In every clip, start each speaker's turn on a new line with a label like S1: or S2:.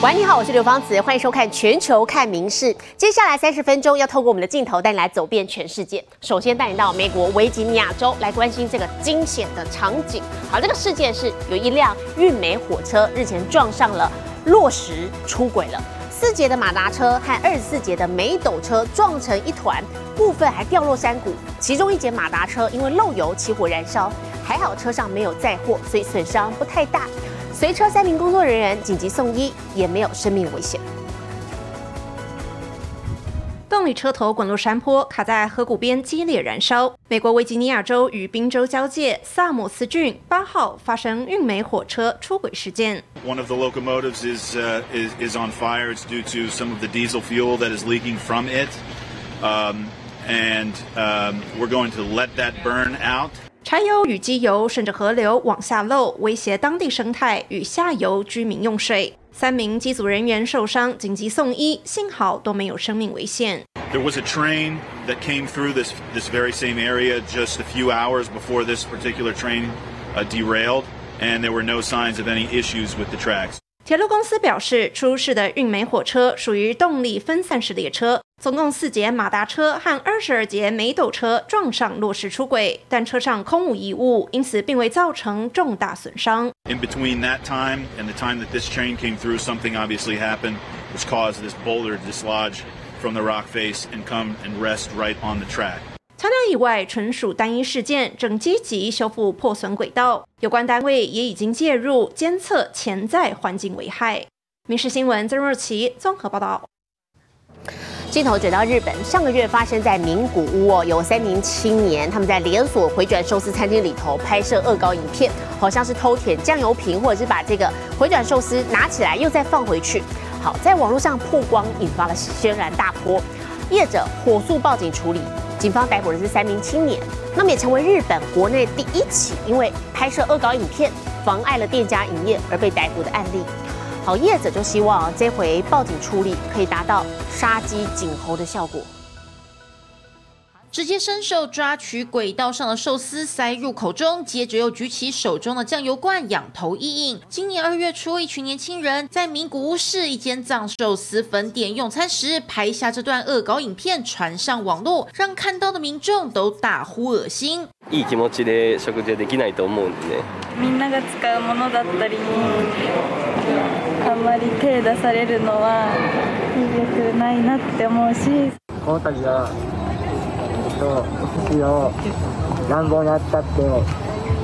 S1: 喂，你好，我是刘芳子，欢迎收看《全球看名事》。接下来三十分钟要透过我们的镜头带你来走遍全世界。首先带你到美国维吉尼亚州来关心这个惊险的场景。好，这个事件是有一辆运煤火车日前撞上了落石，出轨了。四节的马达车和二十四节的煤斗车撞成一团，部分还掉落山谷。其中一节马达车因为漏油起火燃烧，还好车上没有载货，所以损伤不太大。随车三名工作人员紧急送医，也没有生命危险。
S2: 动力车头滚落山坡，卡在河谷边激烈燃烧。美国维吉尼亚州与宾州交界萨姆斯郡八号发生运煤火车出轨事件。
S3: One of the locomotives is uh, is is on fire. It's due to some of the diesel fuel that is leaking from it, um, and um, we're going to let that burn out.
S2: 柴油与机油顺着河流往下漏，威胁当地生态与下游居民用水。三名机组人员受伤，紧急送医，幸好都没有生命危险。
S3: There was a train that came through this this very same area just a few hours before this particular train uh, derailed, and there were no signs of any issues with the tracks.
S2: 铁路公司表示，出事的运煤火车属于动力分散式列车，总共四节马达车和二十二节煤斗车撞上落石出轨，但车上空无一物，因此并未造成重大损伤。
S3: In between that time and the time that this train came through, something obviously happened, which caused this boulder to dislodge from the rock face and come and rest right on the track.
S2: 强调以外，纯属单一事件，正积极修复破损轨道。有关单位也已经介入监测潜在环境危害。民事新闻曾若琪综合报道。
S1: 镜头转到日本，上个月发生在名古屋哦，有三名青年他们在连锁回转寿司餐厅里头拍摄恶搞影片，好像是偷舔酱油瓶，或者是把这个回转寿司拿起来又再放回去。好，在网络上曝光，引发了轩然大波，业者火速报警处理。警方逮捕的是三名青年，那么也成为日本国内第一起因为拍摄恶搞影片妨碍了店家营业而被逮捕的案例。好，业者就希望这回报警处理可以达到杀鸡儆猴的效果。
S4: 直接伸手抓取轨道上的寿司塞入口中，接着又举起手中的酱油罐仰头一饮。今年二月初，一群年轻人在名古屋市一间藏寿司分店用餐时，拍下这段恶搞影片传上网络，让看到的民众都大呼恶心。
S5: いい気持ちで食事できないと思うんでね。
S6: みんなが使うものだったり あんまり手出されるのは良くないなって思うし。
S7: この度はとお寿司を乱暴に扱って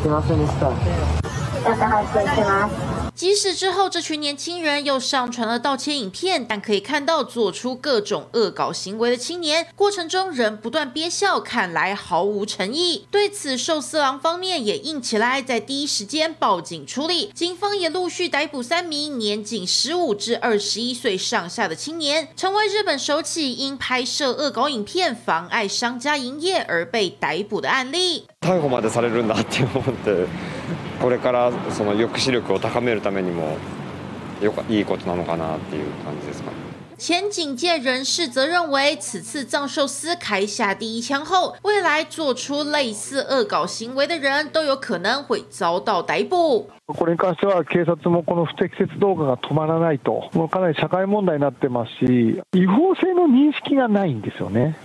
S7: すいませんでした。ちょっと反省します。
S4: 即使之后这群年轻人又上传了道歉影片，但可以看到做出各种恶搞行为的青年过程中仍不断憋笑，看来毫无诚意。对此，寿司郎方面也硬起来，在第一时间报警处理。警方也陆续逮捕三名年仅十五至二十一岁上下的青年，成为日本首起因拍摄恶搞影片妨碍商家营业而被逮捕的案例。
S8: 逮捕までされるんだって思って これからその抑止力を高めるためにもよかいいことなのかなっていう感じですか？ね。
S4: 前警界人士则认为，此次藏寿司开下第一枪后，未来做出类似恶搞行为的人都有可能会遭到逮捕。
S9: これに関しては警察もこの不適切動画が止まらないと、もうかなり社会問題になってますし、違法性の認識がないんですよね。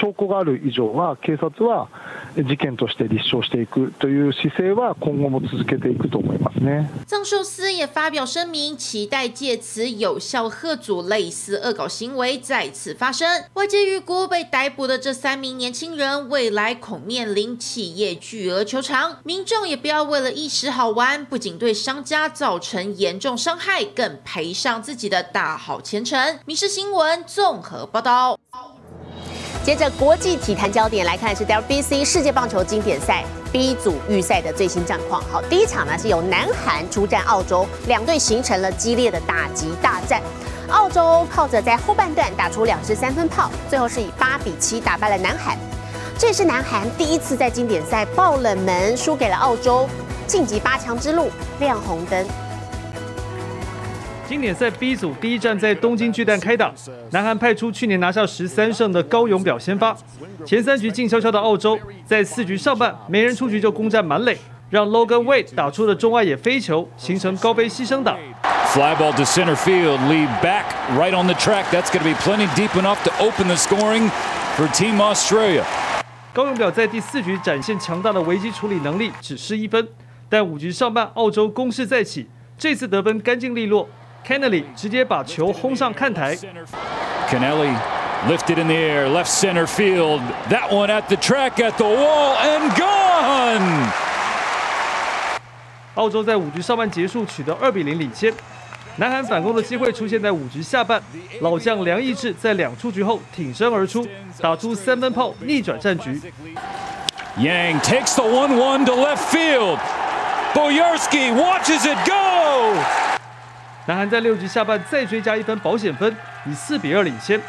S9: 証拠がある以上は警察は事件として立証していくという姿勢は今後も続けていくと思いますね。
S4: 藏寿司也发表声明，期待借此有效贺阻类似恶搞行为再次发生。外界预估被逮捕的这三名年轻人未来恐面临企业巨额求偿，民众也不要为了一时好玩，不仅对商家造成严重伤害，更赔上自己的大好前程。民事新闻综合报道。
S1: 接着国际体坛焦点来看是 WBC 世界棒球经典赛 B 组预赛的最新战况。好，第一场呢是由南韩出战澳洲，两队形成了激烈的打击大战。澳洲靠着在后半段打出两支三分炮，最后是以八比七打败了南韩。这也是南韩第一次在经典赛爆冷门，输给了澳洲，晋级八强之路亮红灯。
S10: 经典赛 B 组第一站在东京巨蛋开打，南韩派出去年拿下十三胜的高勇表先发，前三局静悄悄的澳洲，在四局上半没人出局就攻占满垒，让 Logan Wade 打出的中外野飞球，形成高飞牺牲打。
S11: Fly ball to center field. lead back right on the track. That's going to be plenty deep enough to open the scoring for Team Australia.
S10: 高永表在第四局展现强大的危机处理能力，只失一分。但五局上半，澳洲攻势再起，这次得分干净利落。Kennedy 直接把球轰上看台。
S11: Kennelly lifted in the air, left center field. That one at the track, at the wall, and gone.
S10: 澳洲在五局上半结束取得二比零领先。南韩反攻的机会出现在五局下半，老将梁义志在两出局后挺身而出，打出三分炮逆转战局。
S11: Yang takes the 1-1 to left field. Boyarski watches it go.
S10: 南韩在六局下半再追加一分保险分，以四比二领先。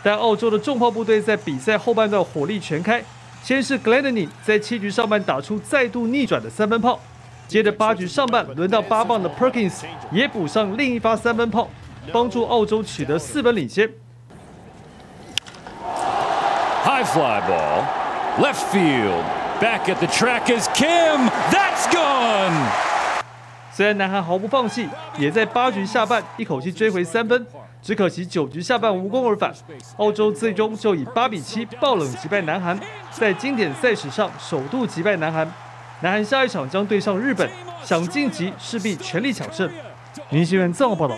S10: 但澳洲的重炮部队在比赛后半段火力全开，先是 Glennie 在七局上半打出再度逆转的三分炮。接着八局上半，轮到八棒的 Perkins 也补上另一发三分炮，帮助澳洲取得四分领先。
S11: High fly ball, left field, back at the track is Kim. That's gone.
S10: 虽然南韩毫不放弃，也在八局下半一口气追回三分，只可惜九局下半无功而返。澳洲最终就以八比七爆冷击败南韩，在经典赛史上首度击败南韩。南韩下一场将对上日本，想晋级势必全力抢胜。林新闻综合报道。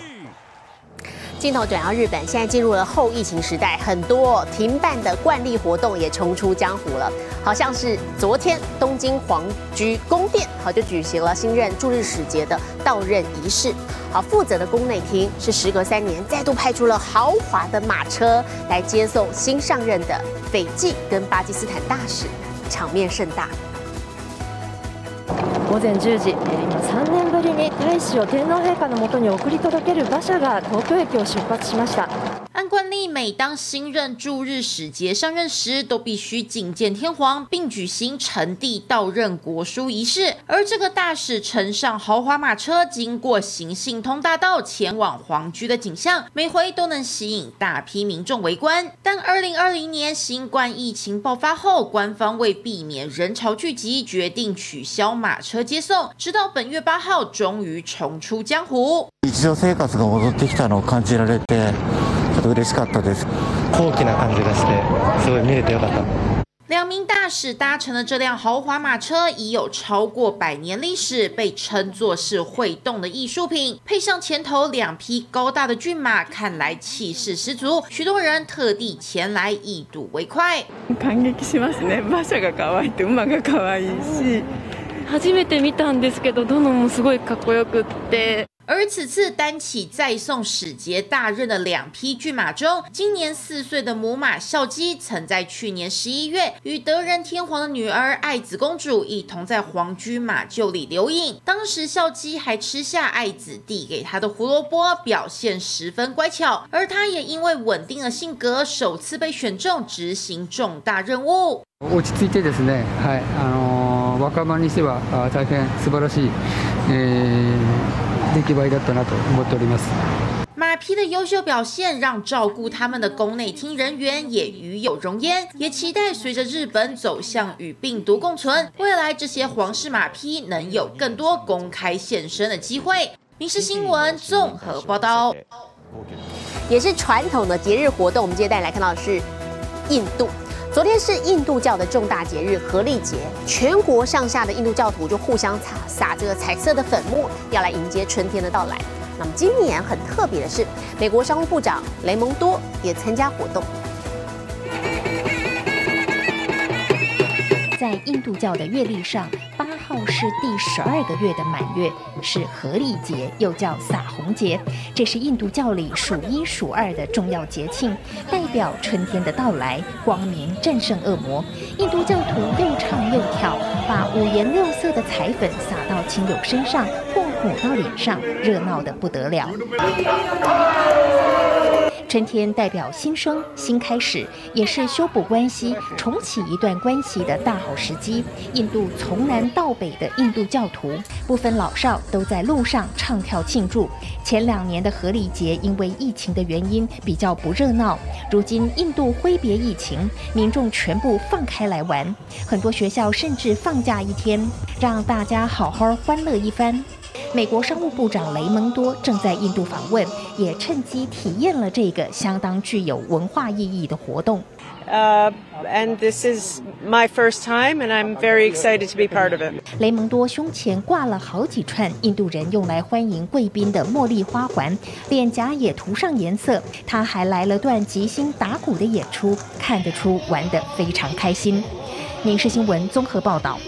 S1: 镜头转到日本，现在进入了后疫情时代，很多停办的惯例活动也重出江湖了。好像是昨天东京皇居宫殿，好就举行了新任驻日使节的到任仪式。好，负责的宫内厅是时隔三年再度派出了豪华的马车来接送新上任的斐济跟巴基斯坦大使，场面盛大。
S12: 午前10時、今3年ぶりに大使を天皇陛下のもとに送り届ける馬車が東京駅を出発しました。
S4: 按惯例，每当新任驻日使节上任时，都必须觐见天皇，并举行呈递到任国书仪式。而这个大使乘上豪华马车，经过行信通大道前往皇居的景象，每回都能吸引大批民众围观。但2020年新冠疫情爆发后，官方为避免人潮聚集，决定取消马车接送，直到本月八号，终于重出江湖。
S13: 日常生活が戻ってきたのを感じられて。
S4: 两名大使搭乘的这辆豪华马车已有超过百年历史，被称作是会动的艺术品。配上前头两匹高大的骏马，看来气势十足。许多人特地前来一睹为快。
S6: 感激しますね。馬車が可愛い、馬が可愛いし。
S12: 初めて見たんですけど、どのもすごいかっこよくって。
S4: 而此次担起再送使节大任的两匹骏马中，今年四岁的母马孝基，曾在去年十一月与德仁天皇的女儿爱子公主一同在皇居马厩里留影。当时孝基还吃下爱子递给他的胡萝卜，表现十分乖巧。而他也因为稳定的性格，首次被选中执行重大任务。
S14: 落ち着いてですね、はい、あの若者にしては大変素晴らしい。
S4: 马匹的优秀表现让照顾他们的宫内厅人员也与有荣焉，也期待随着日本走向与病毒共存，未来这些皇室马匹能有更多公开现身的机会。民事新闻综合报道，
S1: 也是传统的节日活动。我们接下来来看到的是印度。昨天是印度教的重大节日——荷历节，全国上下的印度教徒就互相撒撒这个彩色的粉末，要来迎接春天的到来。那么今年很特别的是，美国商务部长雷蒙多也参加活动。
S15: 在印度教的月历上，八号是第十二个月的满月，是合历节，又叫撒红节。这是印度教里数一数二的重要节庆，代表春天的到来，光明战胜恶魔。印度教徒又唱又跳，把五颜六色的彩粉撒到亲友身上或抹到脸上，热闹得不得了。春天代表新生、新开始，也是修补关系、重启一段关系的大好时机。印度从南到北的印度教徒，不分老少，都在路上唱跳庆祝。前两年的荷里节因为疫情的原因比较不热闹，如今印度挥别疫情，民众全部放开来玩，很多学校甚至放假一天，让大家好好欢乐一番。美国商务部长雷蒙多正在印度访问，也趁机体验了这个相当具有文化意义的活动。
S16: Uh, and this is my first time, and I'm very excited to be part of it.
S15: 雷蒙多胸前挂了好几串印度人用来欢迎贵宾的茉莉花环，脸颊也涂上颜色。他还来了段即兴打鼓的演出，看得出玩得非常开心。《民事新闻》综合报道。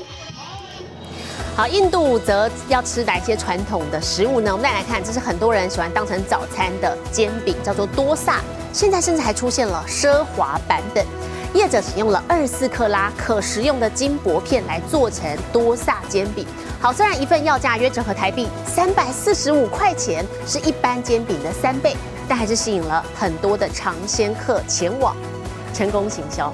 S1: 好，印度则要吃哪些传统的食物呢？我们再来看，这是很多人喜欢当成早餐的煎饼，叫做多萨。现在甚至还出现了奢华版本，业者使用了二十四克拉可食用的金箔片来做成多萨煎饼。好，虽然一份要价约折合台币三百四十五块钱，是一般煎饼的三倍，但还是吸引了很多的尝鲜客前往，成功行销。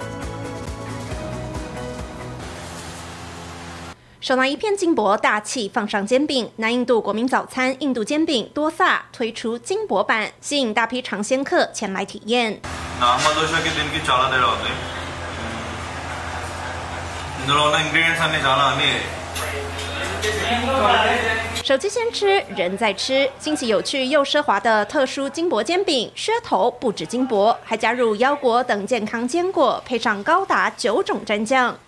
S2: 手拿一片金箔，大气放上煎饼。南印度国民早餐印度煎饼多萨推出金箔版，吸引大批尝鲜客前来体验。手机先吃，人在吃。新奇有趣又奢华的特殊金箔煎饼，噱头不止金箔，还加入腰果等健康坚果，配上高达九种蘸酱。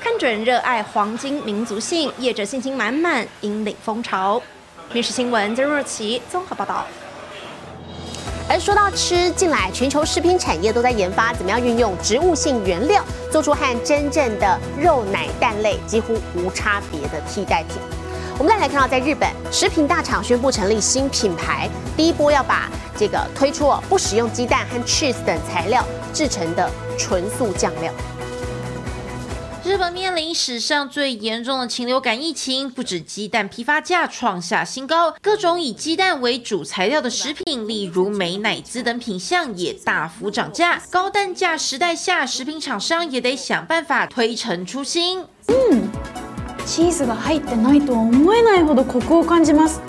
S2: 看准热爱黄金民族性，业者信心满满，引领风潮。民事新闻曾若琪综合报道。
S1: 而说到吃，近来全球食品产业都在研发怎么样运用植物性原料，做出和真正的肉奶蛋类几乎无差别的替代品。我们再来看到，在日本，食品大厂宣布成立新品牌，第一波要把这个推出不使用鸡蛋和 cheese 等材料制成的纯素酱料。
S4: 日本面临史上最严重的禽流感疫情，不止鸡蛋批发价创下新高，各种以鸡蛋为主材料的食品，例如美乃滋等品相也大幅涨价。高蛋价时代下，食品厂商也得想办法推陈出新。嗯。
S17: チーズが入ってないとは思えないほどコクを感じます。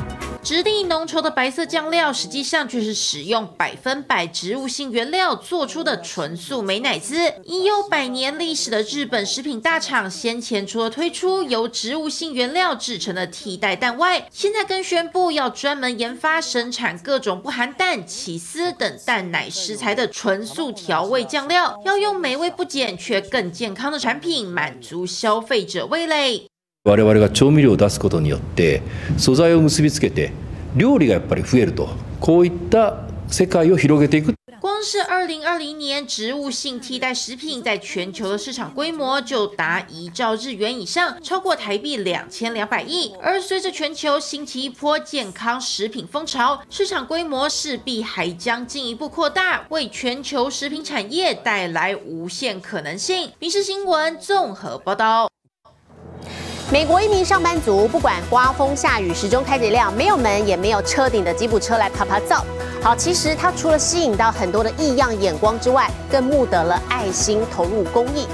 S4: 质地浓稠的白色酱料，实际上却是使用百分百植物性原料做出的纯素美乃滋。已有百年历史的日本食品大厂，先前除了推出由植物性原料制成的替代蛋外，现在更宣布要专门研发生产各种不含蛋、起司等蛋奶食材的纯素调味酱料，要用美味不减却更健康的产品，满足消费者味蕾。
S18: 我々が調味料を出すことによって素材を結びつけて料理がやっぱり増えるとこういった世界を広げていく。
S4: 光是二零二零年，植物性替代食品在全球的市场规模就达一兆日元以上，超过台币两千两百亿。而随着全球兴起一波健康食品风潮，市场规模势必还将进一步扩大，为全球食品产业带来无限可能性。民事新闻综合报道。
S1: 美国一名上班族，不管刮风下雨，始终开着一辆没有门也没有车顶的吉普车来爬爬灶。好，其实他除了吸引到很多的异样眼光之外，更募得了爱心投入公益。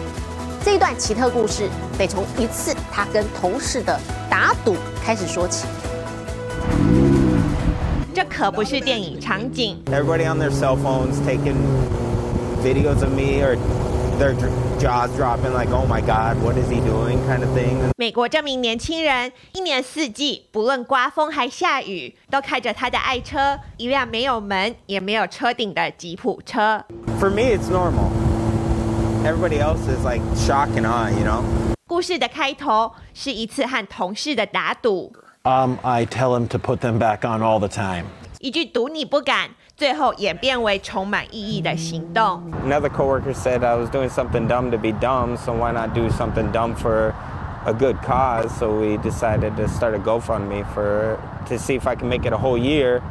S1: 这一段奇特故事得从一次他跟同事的打赌开始说起。
S19: 这可不是电影场景。
S20: Everybody on their cell phones taking videos of me or. their jaws dropping like oh my god what is he doing kind of thing
S19: 美国这名年轻人一年四季不论刮风还下雨都开着他的爱车一辆没有门也没有车顶的吉普车
S20: for me it's normal everybody else is like shock and awe you know
S19: 故事的开头是一次和同事的打赌
S21: um i tell him to put them back on all the time
S19: 一句赌你不敢 最后演变为充满意义的行动。
S20: Another coworker said I was doing something dumb to be dumb, so why not do something dumb for a good cause? So we decided to start a GoFundMe for to see if I can make it a whole year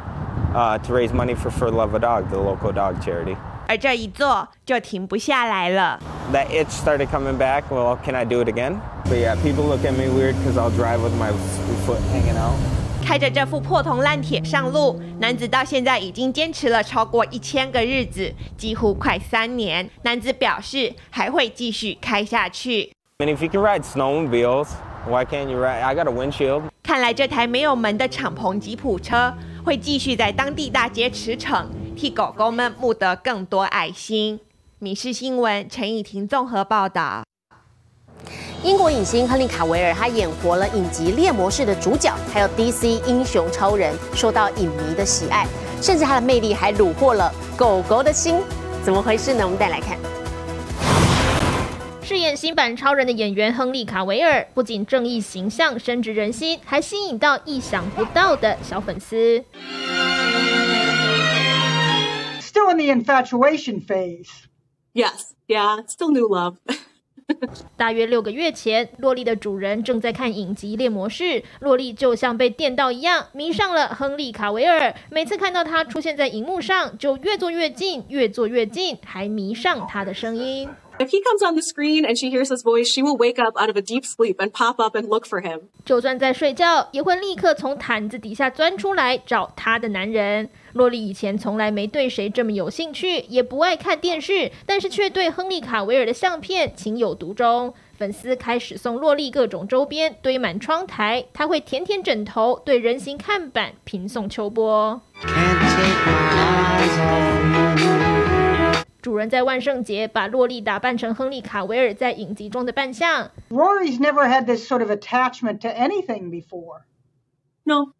S20: uh, to raise money for For Love a Dog, the local dog charity.
S19: 而这一做就停不下来了。
S20: That itch started coming back. Well, can I do it again? But yeah, people look at me weird because I'll drive with my foot hanging out.
S19: 开着这副破铜烂铁上路，男子到现在已经坚持了超过一千个日子，几乎快三年。男子表示还会继续开下去。看来这台没有门的敞篷吉普车会继续在当地大街驰骋，替狗狗们募得更多爱心。民事新闻陈以婷综合报道。
S1: 英国影星亨利·卡维尔，他演活了影集《猎魔士》的主角，还有 DC 英雄超人，受到影迷的喜爱，甚至他的魅力还虏获了狗狗的心。怎么回事呢？我们再来看。
S22: 饰演新版超人的演员亨利·卡维尔，不仅正义形象深植人心，还吸引到意想不到的小粉丝。
S23: Still in the infatuation phase.
S24: Yes, yeah, still new love.
S22: 大约六个月前，洛丽的主人正在看影集《猎魔士》，洛丽就像被电到一样，迷上了亨利·卡维尔。每次看到他出现在荧幕上，就越坐越近，越坐越近，还迷上他的声音。
S24: If he comes on the screen and she hears his voice, she will wake up out of a deep sleep and pop up and look for him.
S22: 就算在睡觉，也会立刻从毯子底下钻出来找他的男人。洛丽以前从来没对谁这么有兴趣，也不爱看电视，但是却对亨利·卡维尔的相片情有独钟。粉丝开始送洛丽各种周边，堆满窗台。他会舔舔枕头，对人形看板平送秋波。主人在万圣节把洛丽打扮成亨利·卡维尔在影集中的扮相。
S23: Rory's never had this sort of attachment to anything before.
S24: No.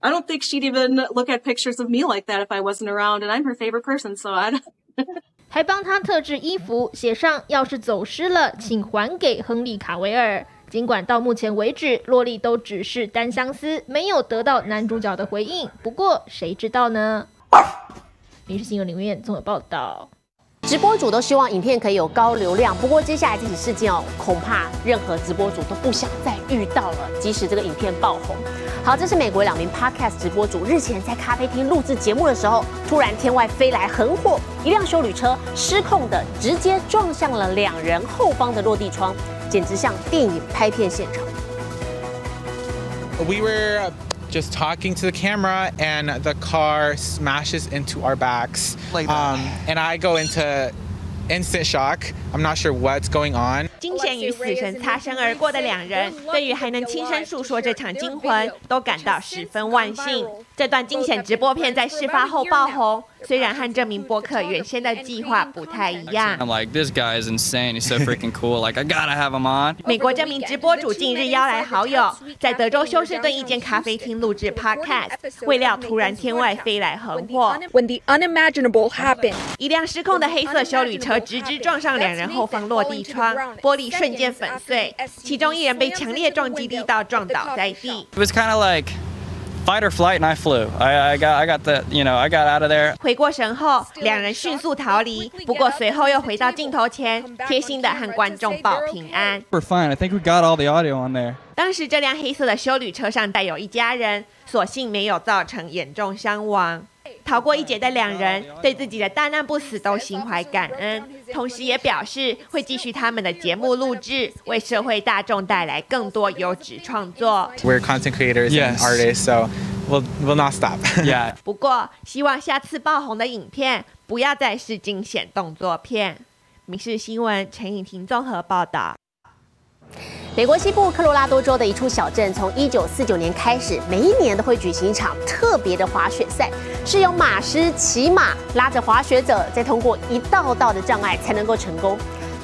S24: I don't think she'd even look at pictures of me like that if I wasn't around, and I'm her favorite person, so I don't.
S22: 还帮他特制衣服，写上“要是走失了，请还给亨利·卡维尔”。尽管到目前为止，洛丽都只是单相思，没有得到男主角的回应。不过谁知道呢？民事新闻林院综合报道。
S1: 直播主都希望影片可以有高流量，不过接下来这起事件哦，恐怕任何直播主都不想再遇到了。即使这个影片爆红，好，这是美国两名 Podcast 直播主日前在咖啡厅录制节目的时候，突然天外飞来横祸，一辆修旅车失控的直接撞向了两人后方的落地窗，简直像电影拍片现场。
S25: We were just talking to the camera, and the car smashes into our backs. Um, and I go into instant shock. I'm not sure what's going on.
S19: 惊险与死神擦身而过的两人，对于还能亲身诉说这场惊魂，都感到十分万幸。这段惊险直播片在事发后爆红， 虽然和这名播客原先的计划不太一样。
S26: I'm like, this guy is insane. He's so freaking cool. Like, I gotta have him on.
S19: 美国这名直播主近日邀来好友，在德州休斯顿一间咖啡厅录制 podcast，未料突然天外飞来横祸。
S27: When the unimaginable happened，
S19: 一辆失控的黑色修旅车直直撞上两人后方落地窗，玻璃瞬间粉碎，其中一人被强烈撞击力道撞倒在地。
S26: It was kind of like fight or flight, and I flew. I, I got, I got the, you know, I got out of there.
S19: 回过神后，两人迅速逃离，不过随后又回到镜头前，贴心的和观众报平安。
S26: We're fine. I think we got all the audio on there.
S19: 当时这辆黑色的修旅车上带有一家人，所幸没有造成严重伤亡。逃过一劫的两人对自己的大难不死都心怀感恩，同时也表示会继续他们的节目录制，为社会大众带来更多优质创作。
S25: We're content creators and artists, so we'll we'll not stop.
S26: Yeah.
S19: 不过，希望下次爆红的影片不要再是惊险动作片。民事新闻陈颖婷综合报道。
S1: 美国西部科罗拉多州的一处小镇，从一九四九年开始，每一年都会举行一场特别的滑雪赛，是由马师骑马拉着滑雪者，再通过一道道的障碍才能够成功。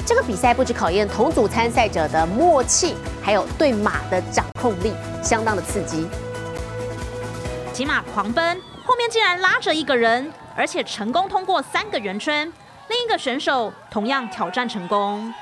S1: 这个比赛不止考验同组参赛者的默契，还有对马的掌控力，相当的刺激。
S28: 骑马狂奔，后面竟然拉着一个人，而且成功通过三个圆圈。另一个选手同样挑战成功。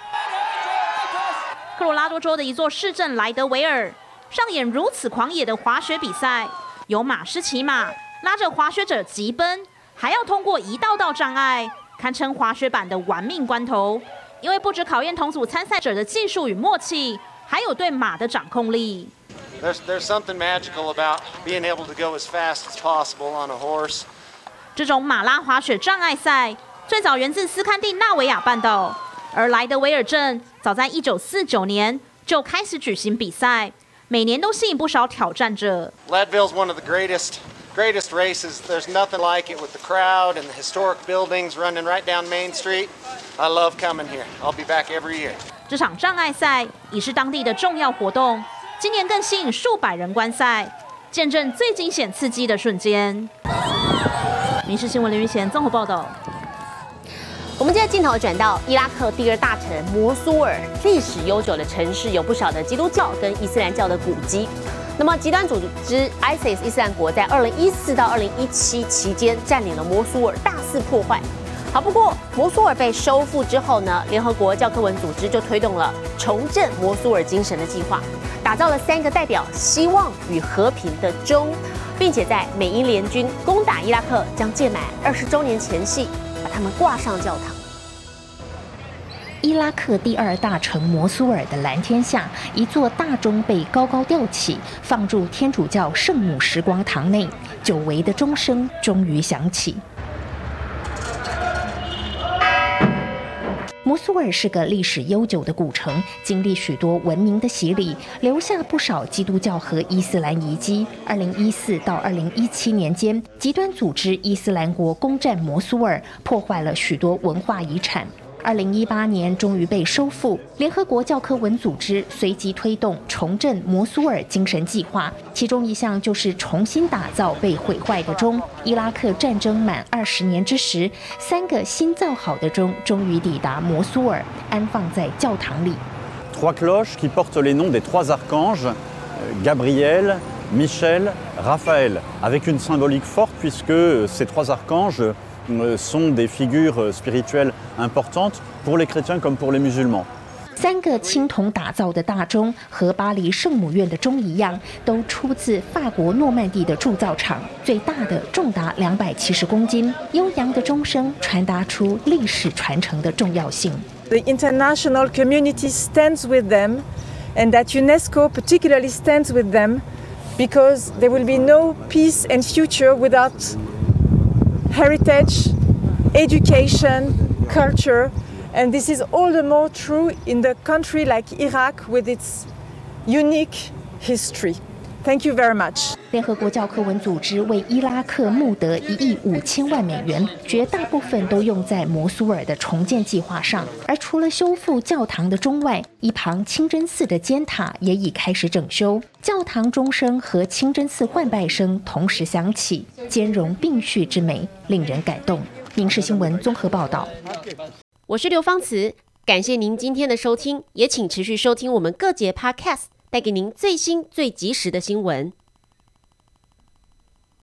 S28: 科罗拉多州的一座市镇莱德维尔上演如此狂野的滑雪比赛，有马师骑马拉着滑雪者疾奔，还要通过一道道障碍，堪称滑雪版的玩命关头。因为不止考验同组参赛者的技术与默契，还有对马的掌控力。
S29: There's, there's something magical about being able to go as fast as possible on a horse.
S28: 这种马拉滑雪障碍赛最早源自斯堪的纳维亚半岛，而莱德维尔镇早在一九四九年就开始举行比赛，每年都吸引不少挑战者。
S29: Leadville's one of the greatest greatest races. There's nothing like it with the crowd and the historic buildings running right down Main Street. I love coming here. I'll be back every year.
S28: 这场障碍赛已是当地的重要活动，今年更吸引数百人观赛，见证最惊险刺激的瞬间。《民事新闻》林云贤综合报道。
S1: 我们接着镜头转到伊拉克第二大城摩苏尔，历史悠久的城市有不少的基督教跟伊斯兰教的古迹。那么极端组织 ISIS 伊斯兰国在二零一四到二零一七期间占领了摩苏尔，大肆破坏。好，不过摩苏尔被收复之后呢，联合国教科文组织就推动了重振摩苏尔精神的计划，打造了三个代表希望与和平的钟，并且在美英联军攻打伊拉克将届满二十周年前夕，把他们挂上教堂。
S15: 伊拉克第二大城摩苏尔的蓝天下，一座大钟被高高吊起，放入天主教圣母时光堂内，久违的钟声终于响起。摩苏尔是个历史悠久的古城，经历许多文明的洗礼，留下不少基督教和伊斯兰遗迹。二零一四到二零一七年间，极端组织伊斯兰国攻占摩苏尔，破坏了许多文化遗产。二零一八年终于被收复。联合国教科文组织随即推动重振摩苏尔精神计划，其中一项就是重新打造被毁坏的钟。伊拉克战争满二十年之时，三个新造好的钟终于抵达摩苏尔，安放在教堂里。
S30: sont des figures spirituelles importantes pour les chrétiens comme pour les musulmans.
S15: 三个青铜打造的大钟和巴黎圣母院的钟一样，都出自法国诺曼底的铸造厂。最大的重达两百七十公斤，悠扬的钟声传达出历史传承的重要性。
S31: The international community stands with them, and that UNESCO particularly stands with them because there will be no peace and future without heritage, education, culture, and this is all the more true in the country like Iraq with its unique history. Thank you very much.
S15: 联合国教科文组织为伊拉克募得一亿五千万美元，绝大部分都用在摩苏尔的重建计划上。而除了修复教堂的钟外，一旁清真寺的尖塔也已开始整修。教堂钟声和清真寺换拜声同时响起，兼容并蓄之美，令人感动。民事新闻综合报道。
S1: 我是刘芳慈，感谢您今天的收听，也请持续收听我们各节 Podcast，带给您最新最及时的新闻。